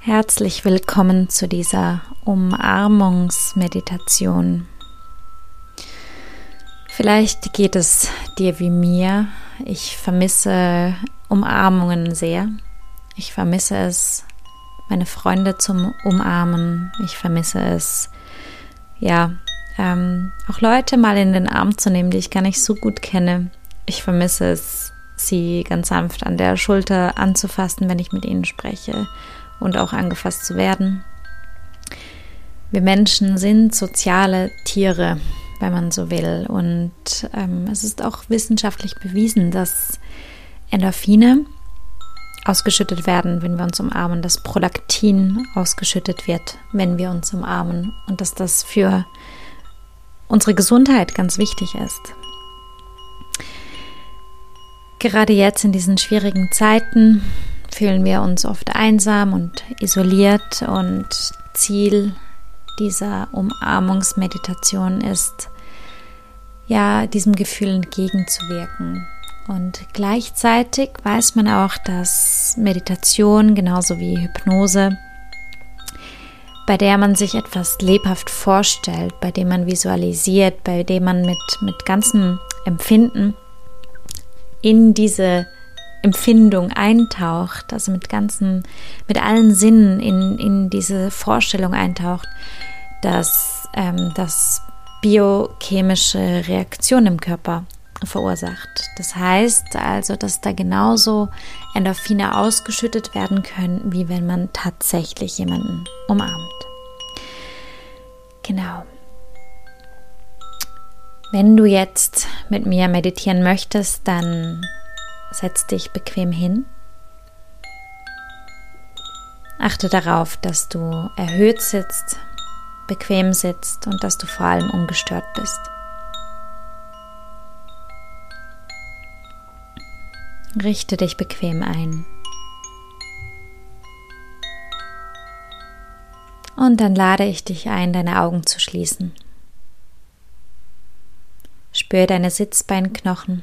Herzlich willkommen zu dieser Umarmungsmeditation. Vielleicht geht es dir wie mir. Ich vermisse Umarmungen sehr. Ich vermisse es, meine Freunde zum Umarmen. Ich vermisse es, ja, ähm, auch Leute mal in den Arm zu nehmen, die ich gar nicht so gut kenne. Ich vermisse es, sie ganz sanft an der Schulter anzufassen, wenn ich mit ihnen spreche und auch angefasst zu werden. Wir Menschen sind soziale Tiere, wenn man so will. Und ähm, es ist auch wissenschaftlich bewiesen, dass Endorphine ausgeschüttet werden, wenn wir uns umarmen, dass Prolaktin ausgeschüttet wird, wenn wir uns umarmen und dass das für unsere Gesundheit ganz wichtig ist. Gerade jetzt in diesen schwierigen Zeiten fühlen wir uns oft einsam und isoliert und Ziel dieser Umarmungsmeditation ist, ja, diesem Gefühl entgegenzuwirken. Und gleichzeitig weiß man auch, dass Meditation genauso wie Hypnose, bei der man sich etwas lebhaft vorstellt, bei dem man visualisiert, bei dem man mit, mit ganzem Empfinden in diese Empfindung eintaucht, also mit ganzen, mit allen Sinnen in, in diese Vorstellung eintaucht, dass ähm, das biochemische Reaktionen im Körper verursacht. Das heißt also, dass da genauso Endorphine ausgeschüttet werden können, wie wenn man tatsächlich jemanden umarmt. Genau. Wenn du jetzt mit mir meditieren möchtest, dann Setz dich bequem hin. Achte darauf, dass du erhöht sitzt, bequem sitzt und dass du vor allem ungestört bist. Richte dich bequem ein. Und dann lade ich dich ein, deine Augen zu schließen. Spür deine Sitzbeinknochen.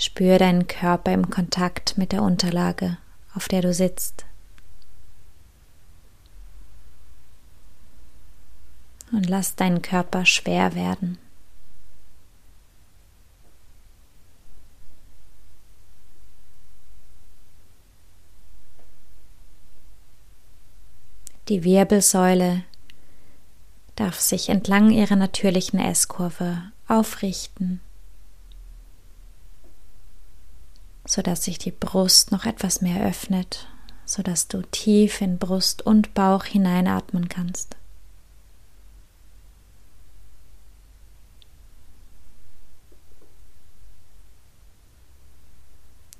Spür deinen Körper im Kontakt mit der Unterlage, auf der du sitzt. Und lass deinen Körper schwer werden. Die Wirbelsäule darf sich entlang ihrer natürlichen S-Kurve aufrichten sodass sich die Brust noch etwas mehr öffnet, sodass du tief in Brust und Bauch hineinatmen kannst.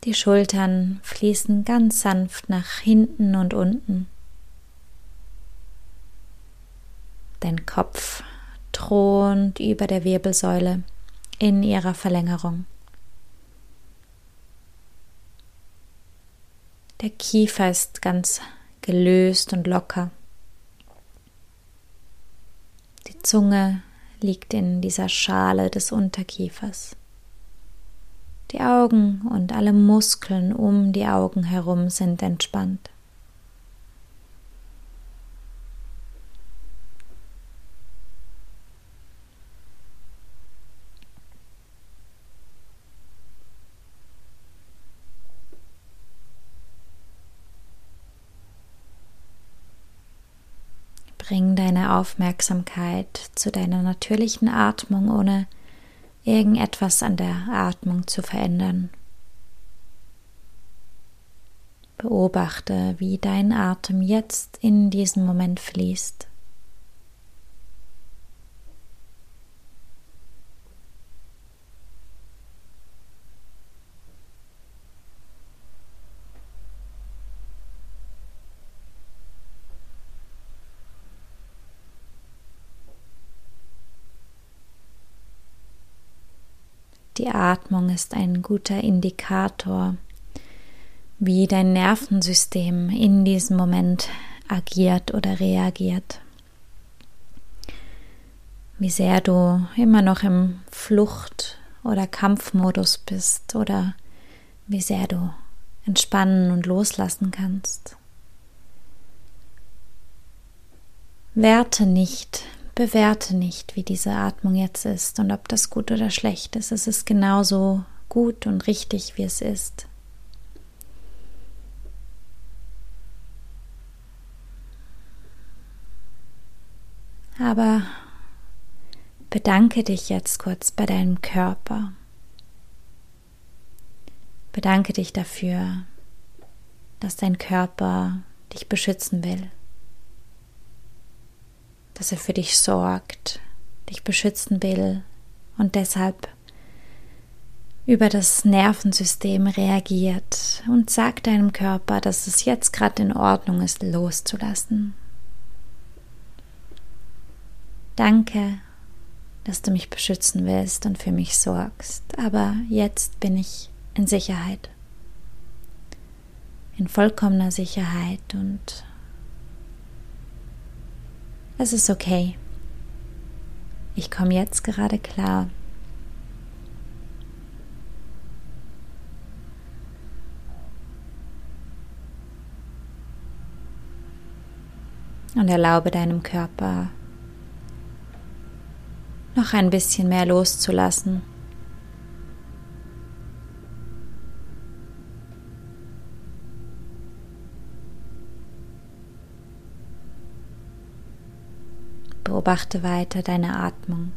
Die Schultern fließen ganz sanft nach hinten und unten. Dein Kopf thront über der Wirbelsäule in ihrer Verlängerung. Der Kiefer ist ganz gelöst und locker. Die Zunge liegt in dieser Schale des Unterkiefers. Die Augen und alle Muskeln um die Augen herum sind entspannt. Bring deine Aufmerksamkeit zu deiner natürlichen Atmung, ohne irgendetwas an der Atmung zu verändern. Beobachte, wie dein Atem jetzt in diesem Moment fließt. Die Atmung ist ein guter Indikator, wie dein Nervensystem in diesem Moment agiert oder reagiert. Wie sehr du immer noch im Flucht- oder Kampfmodus bist oder wie sehr du entspannen und loslassen kannst. Werte nicht, bewerte nicht, wie diese Atmung jetzt ist und ob das gut oder schlecht ist. Es ist genauso gut und richtig, wie es ist. Aber bedanke dich jetzt kurz bei deinem Körper. Bedanke dich dafür, dass dein Körper dich beschützen will, dass er für dich sorgt, dich beschützen will und deshalb über das Nervensystem reagiert und sagt deinem Körper, dass es jetzt gerade in Ordnung ist, loszulassen. Danke, dass du mich beschützen willst und für mich sorgst, aber jetzt bin ich in Sicherheit, in vollkommener Sicherheit und es ist okay. Ich komme jetzt gerade klar. Und erlaube deinem Körper noch ein bisschen mehr loszulassen. Beobachte weiter deine Atmung.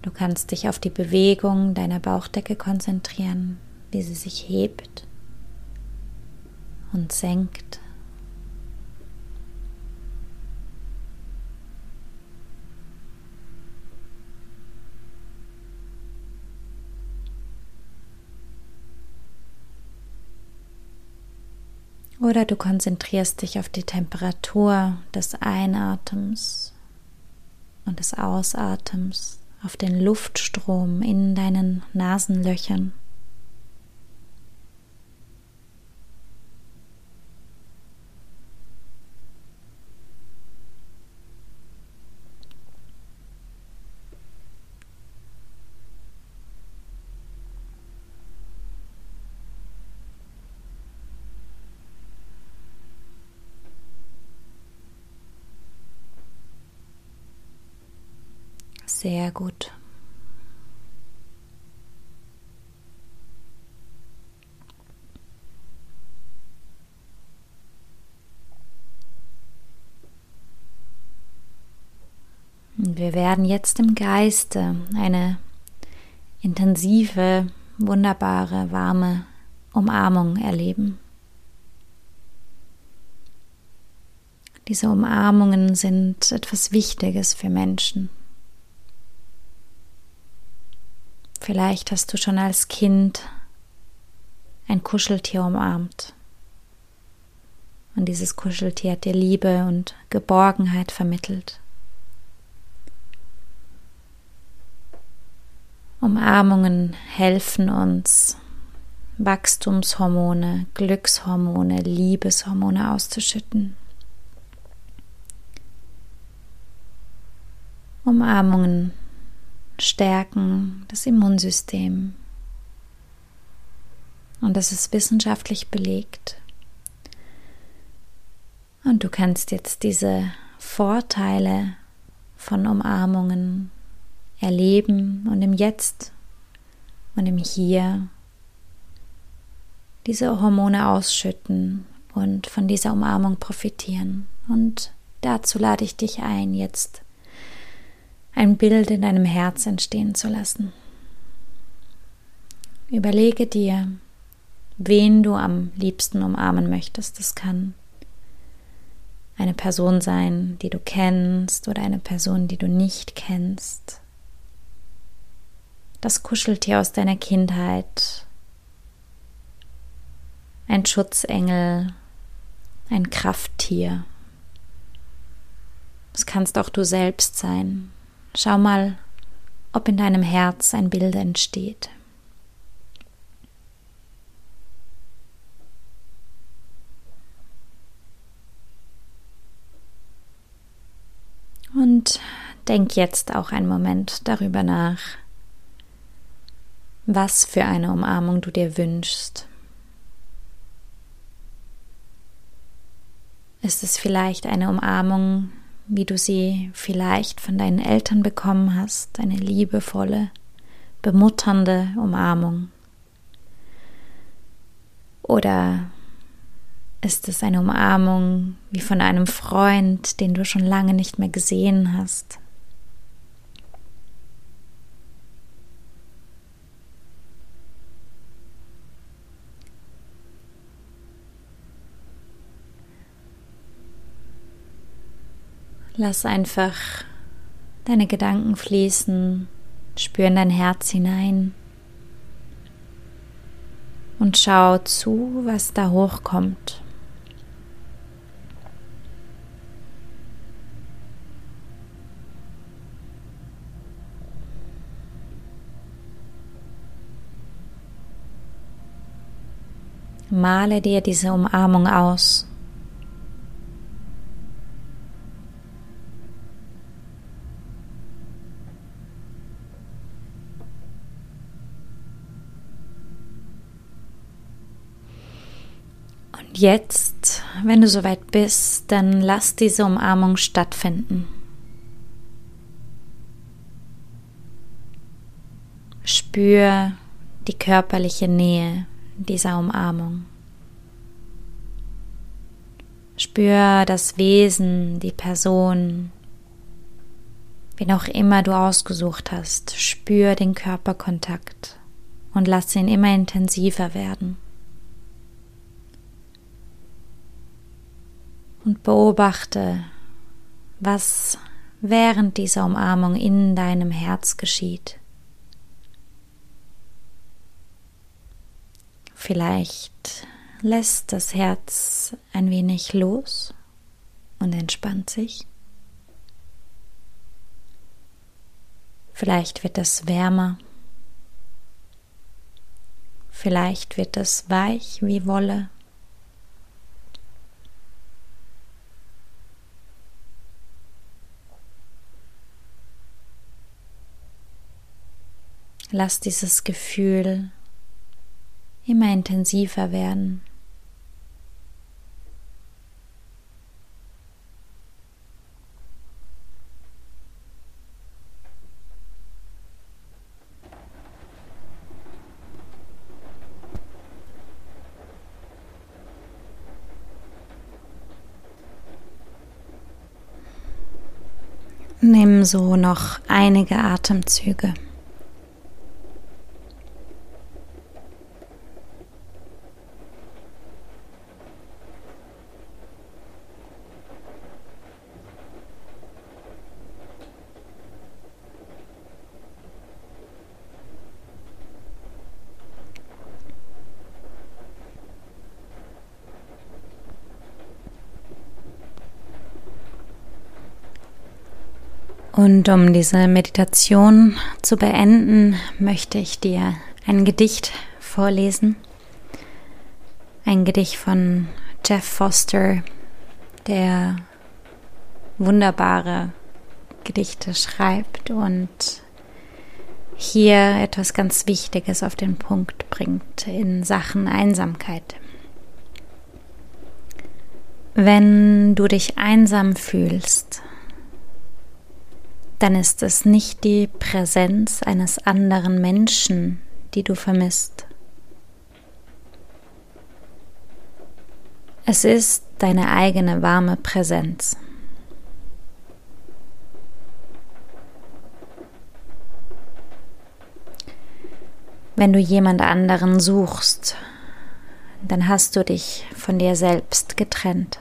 Du kannst dich auf die Bewegung deiner Bauchdecke konzentrieren, wie sie sich hebt und senkt. Oder du konzentrierst dich auf die Temperatur des Einatems und des Ausatems, auf den Luftstrom in deinen Nasenlöchern. Sehr gut. Wir werden jetzt im Geiste eine intensive, wunderbare, warme Umarmung erleben. Diese Umarmungen sind etwas Wichtiges für Menschen. Vielleicht hast du schon als Kind ein Kuscheltier umarmt. Und dieses Kuscheltier hat dir Liebe und Geborgenheit vermittelt. Umarmungen helfen uns, Wachstumshormone, Glückshormone, Liebeshormone auszuschütten. Umarmungen stärken das Immunsystem. Und das ist wissenschaftlich belegt. Und du kannst jetzt diese Vorteile von Umarmungen erleben und im Jetzt und im Hier diese Hormone ausschütten und von dieser Umarmung profitieren. Und dazu lade ich dich ein, jetzt ein Bild in deinem Herz entstehen zu lassen. Überlege dir, wen du am liebsten umarmen möchtest. Das kann eine Person sein, die du kennst oder eine Person, die du nicht kennst. Das Kuscheltier aus deiner Kindheit, ein Schutzengel, ein Krafttier. Es kannst auch du selbst sein, Schau mal, ob in deinem Herz ein Bild entsteht. Und denk jetzt auch einen Moment darüber nach, was für eine Umarmung du dir wünschst. Ist es vielleicht eine Umarmung, wie du sie vielleicht von deinen Eltern bekommen hast, eine liebevolle, bemutternde Umarmung? Oder ist es eine Umarmung wie von einem Freund, den du schon lange nicht mehr gesehen hast? Lass einfach deine Gedanken fließen, spür in dein Herz hinein und schau zu, was da hochkommt. Male dir diese Umarmung aus. Und jetzt, wenn du soweit bist, dann lass diese Umarmung stattfinden. Spür die körperliche Nähe dieser Umarmung. Spür das Wesen, die Person, wen auch immer du ausgesucht hast. Spür den Körperkontakt und lass ihn immer intensiver werden. Und beobachte, was während dieser Umarmung in deinem Herz geschieht. Vielleicht lässt das Herz ein wenig los und entspannt sich. Vielleicht wird es wärmer. Vielleicht wird es weich wie Wolle. Lass dieses Gefühl immer intensiver werden. Nimm so noch einige Atemzüge. Und um diese Meditation zu beenden, möchte ich dir ein Gedicht vorlesen. Ein Gedicht von Jeff Foster, der wunderbare Gedichte schreibt und hier etwas ganz Wichtiges auf den Punkt bringt in Sachen Einsamkeit. Wenn du dich einsam fühlst, dann ist es nicht die Präsenz eines anderen Menschen, die du vermisst. Es ist deine eigene warme Präsenz. Wenn du jemand anderen suchst, dann hast du dich von dir selbst getrennt.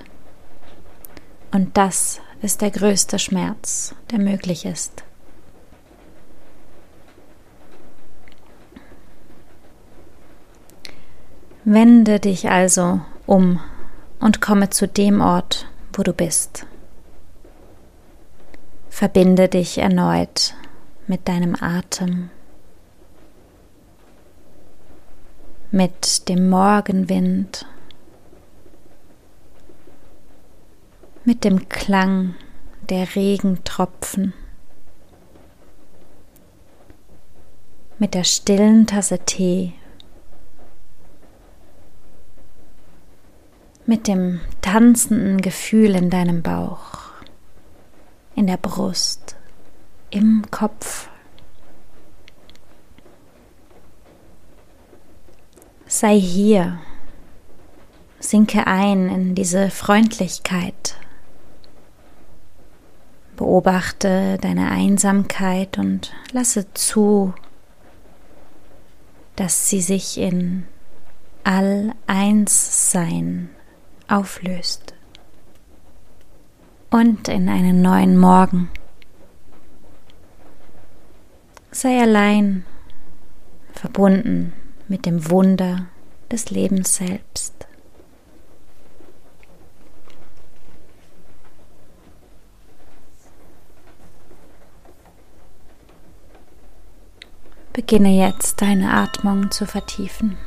Und das ist der größte Schmerz, der möglich ist. Wende dich also um und komme zu dem Ort, wo du bist. Verbinde dich erneut mit deinem Atem, mit dem Morgenwind mit dem Klang der Regentropfen, mit der stillen Tasse Tee, mit dem tanzenden Gefühl in deinem Bauch, in der Brust, im Kopf. Sei hier, sinke ein in diese Freundlichkeit. Beobachte deine Einsamkeit und lasse zu, dass sie sich in All-Eins-Sein auflöst und in einen neuen Morgen. Sei allein, verbunden mit dem Wunder des Lebens selbst. Beginne jetzt deine Atmung zu vertiefen.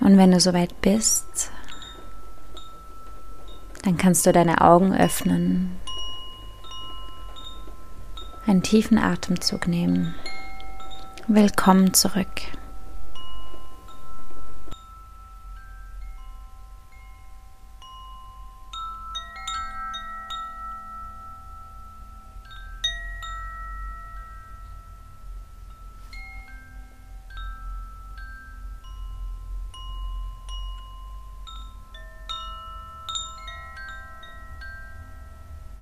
Und wenn du soweit bist, dann kannst du deine Augen öffnen, einen tiefen Atemzug nehmen. Willkommen zurück.